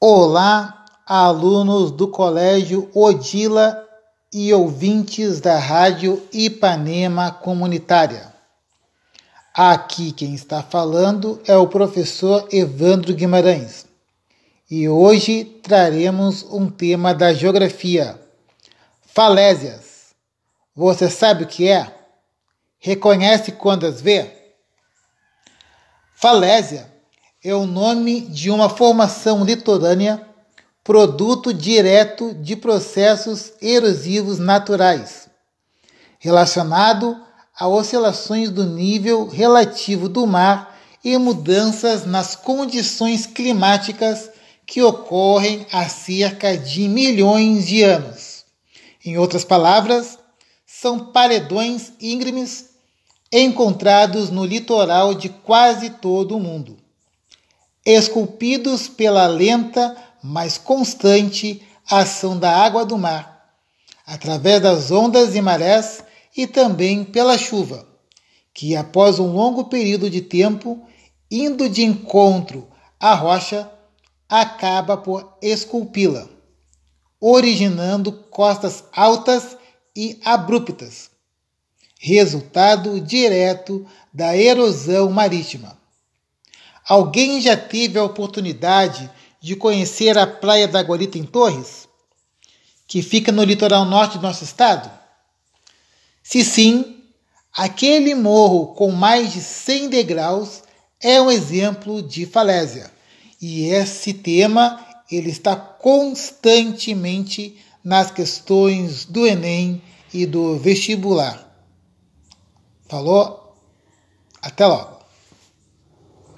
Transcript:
Olá, alunos do Colégio Odila e ouvintes da Rádio Ipanema Comunitária. Aqui quem está falando é o professor Evandro Guimarães. E hoje traremos um tema da geografia: falésias. Você sabe o que é? Reconhece quando as vê? Falésia é o nome de uma formação litorânea, produto direto de processos erosivos naturais, relacionado a oscilações do nível relativo do mar e mudanças nas condições climáticas que ocorrem há cerca de milhões de anos. Em outras palavras, são paredões íngremes encontrados no litoral de quase todo o mundo esculpidos pela lenta, mas constante ação da água do mar, através das ondas e marés e também pela chuva, que após um longo período de tempo, indo de encontro à rocha, acaba por esculpi-la, originando costas altas e abruptas, resultado direto da erosão marítima. Alguém já teve a oportunidade de conhecer a Praia da Guarita em Torres, que fica no litoral norte do nosso estado? Se sim, aquele morro com mais de 100 degraus é um exemplo de falésia. E esse tema ele está constantemente nas questões do Enem e do vestibular. Falou? Até logo.